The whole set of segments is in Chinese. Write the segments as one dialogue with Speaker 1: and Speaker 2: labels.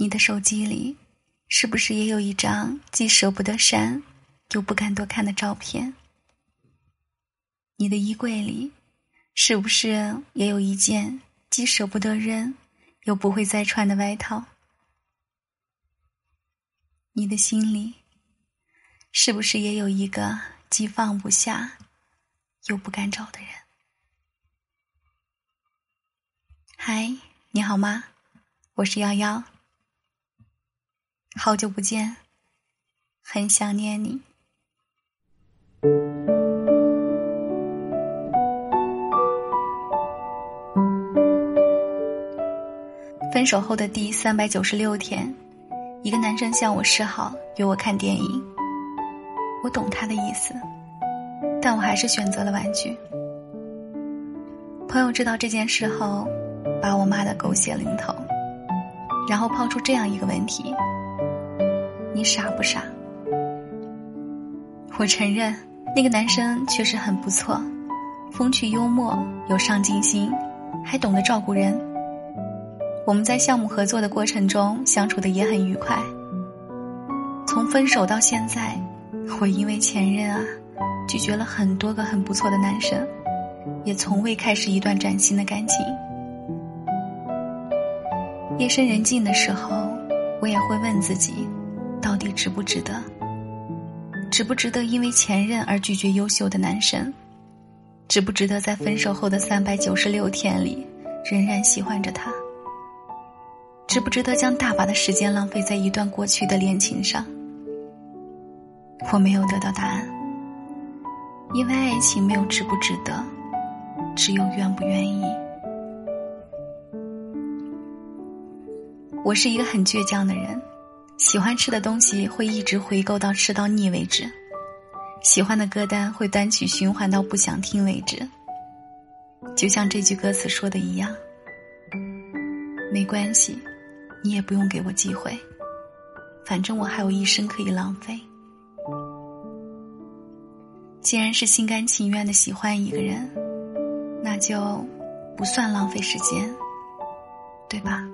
Speaker 1: 你的手机里，是不是也有一张既舍不得删，又不敢多看的照片？你的衣柜里，是不是也有一件既舍不得扔，又不会再穿的外套？你的心里，是不是也有一个既放不下，又不敢找的人？嗨，你好吗？我是瑶瑶。好久不见，很想念你。分手后的第三百九十六天，一个男生向我示好，约我看电影。我懂他的意思，但我还是选择了婉拒。朋友知道这件事后，把我骂得狗血淋头，然后抛出这样一个问题。你傻不傻？我承认，那个男生确实很不错，风趣幽默，有上进心，还懂得照顾人。我们在项目合作的过程中相处的也很愉快。从分手到现在，我因为前任啊，拒绝了很多个很不错的男生，也从未开始一段崭新的感情。夜深人静的时候，我也会问自己。到底值不值得？值不值得因为前任而拒绝优秀的男生？值不值得在分手后的三百九十六天里仍然喜欢着他？值不值得将大把的时间浪费在一段过去的恋情上？我没有得到答案，因为爱情没有值不值得，只有愿不愿意。我是一个很倔强的人。喜欢吃的东西会一直回购到吃到腻为止，喜欢的歌单会单曲循环到不想听为止。就像这句歌词说的一样，没关系，你也不用给我机会，反正我还有一生可以浪费。既然是心甘情愿的喜欢一个人，那就不算浪费时间，对吧？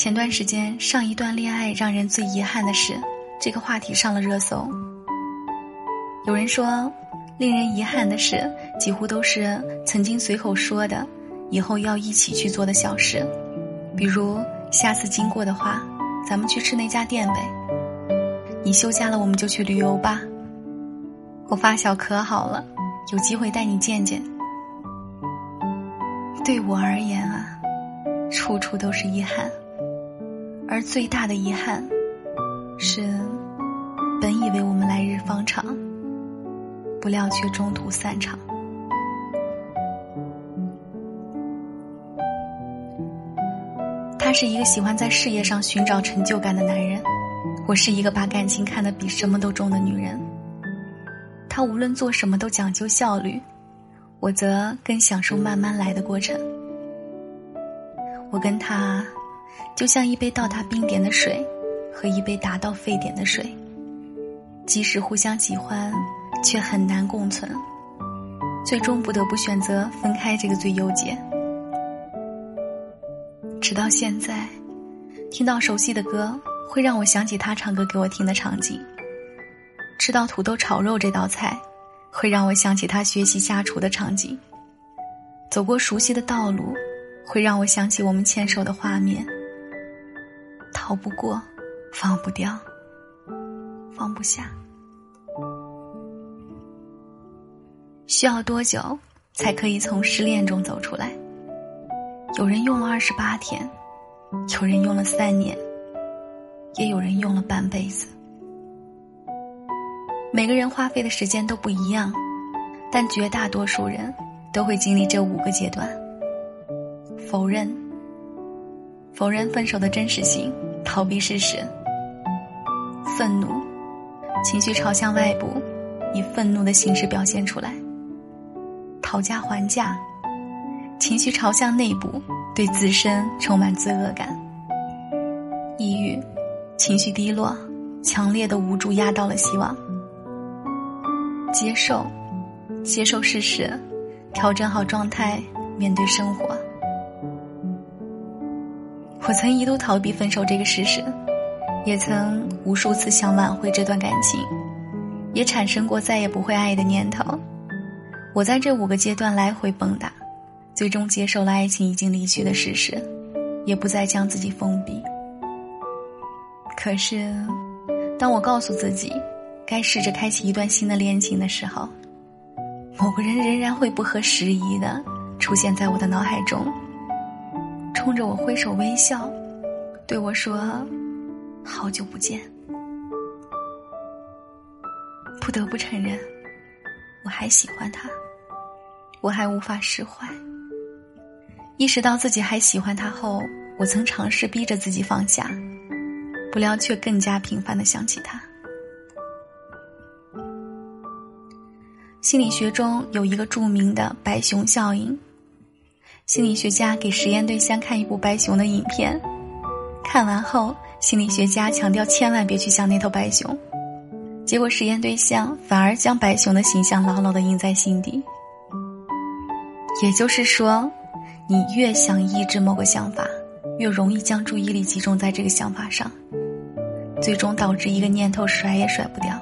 Speaker 1: 前段时间，上一段恋爱让人最遗憾的事，这个话题上了热搜。有人说，令人遗憾的事，几乎都是曾经随口说的，以后要一起去做的小事，比如下次经过的话，咱们去吃那家店呗。你休假了，我们就去旅游吧。我发小可好了，有机会带你见见。对我而言啊，处处都是遗憾。而最大的遗憾，是本以为我们来日方长，不料却中途散场。他是一个喜欢在事业上寻找成就感的男人，我是一个把感情看得比什么都重的女人。他无论做什么都讲究效率，我则更享受慢慢来的过程。我跟他。就像一杯到达冰点的水，和一杯达到沸点的水，即使互相喜欢，却很难共存，最终不得不选择分开这个最优解。直到现在，听到熟悉的歌，会让我想起他唱歌给我听的场景；吃到土豆炒肉这道菜，会让我想起他学习下厨的场景；走过熟悉的道路，会让我想起我们牵手的画面。逃不过，放不掉，放不下。需要多久才可以从失恋中走出来？有人用了二十八天，有人用了三年，也有人用了半辈子。每个人花费的时间都不一样，但绝大多数人都会经历这五个阶段：否认，否认分手的真实性。逃避事实，愤怒，情绪朝向外部，以愤怒的形式表现出来；讨价还价，情绪朝向内部，对自身充满罪恶感；抑郁，情绪低落，强烈的无助压倒了希望；接受，接受事实，调整好状态，面对生活。我曾一度逃避分手这个事实，也曾无数次想挽回这段感情，也产生过再也不会爱的念头。我在这五个阶段来回蹦跶，最终接受了爱情已经离去的事实，也不再将自己封闭。可是，当我告诉自己，该试着开启一段新的恋情的时候，某个人仍然会不合时宜的出现在我的脑海中。冲着我挥手微笑，对我说：“好久不见。”不得不承认，我还喜欢他，我还无法释怀。意识到自己还喜欢他后，我曾尝试逼着自己放下，不料却更加频繁的想起他。心理学中有一个著名的“白熊效应”。心理学家给实验对象看一部白熊的影片，看完后，心理学家强调千万别去想那头白熊。结果实验对象反而将白熊的形象牢牢的印在心底。也就是说，你越想抑制某个想法，越容易将注意力集中在这个想法上，最终导致一个念头甩也甩不掉。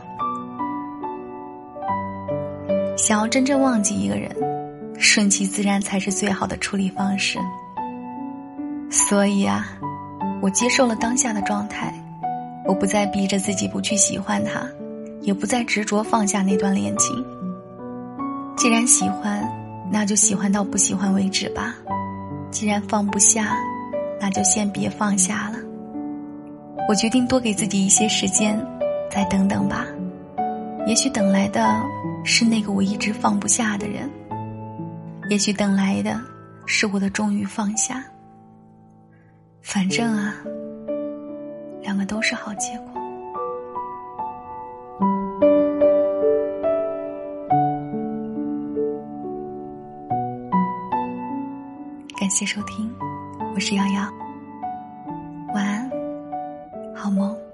Speaker 1: 想要真正忘记一个人。顺其自然才是最好的处理方式。所以啊，我接受了当下的状态，我不再逼着自己不去喜欢他，也不再执着放下那段恋情。既然喜欢，那就喜欢到不喜欢为止吧；既然放不下，那就先别放下了。我决定多给自己一些时间，再等等吧。也许等来的是那个我一直放不下的人。也许等来的是我的终于放下。反正啊两个都是好结果。感谢收听我是瑶瑶。晚安好梦。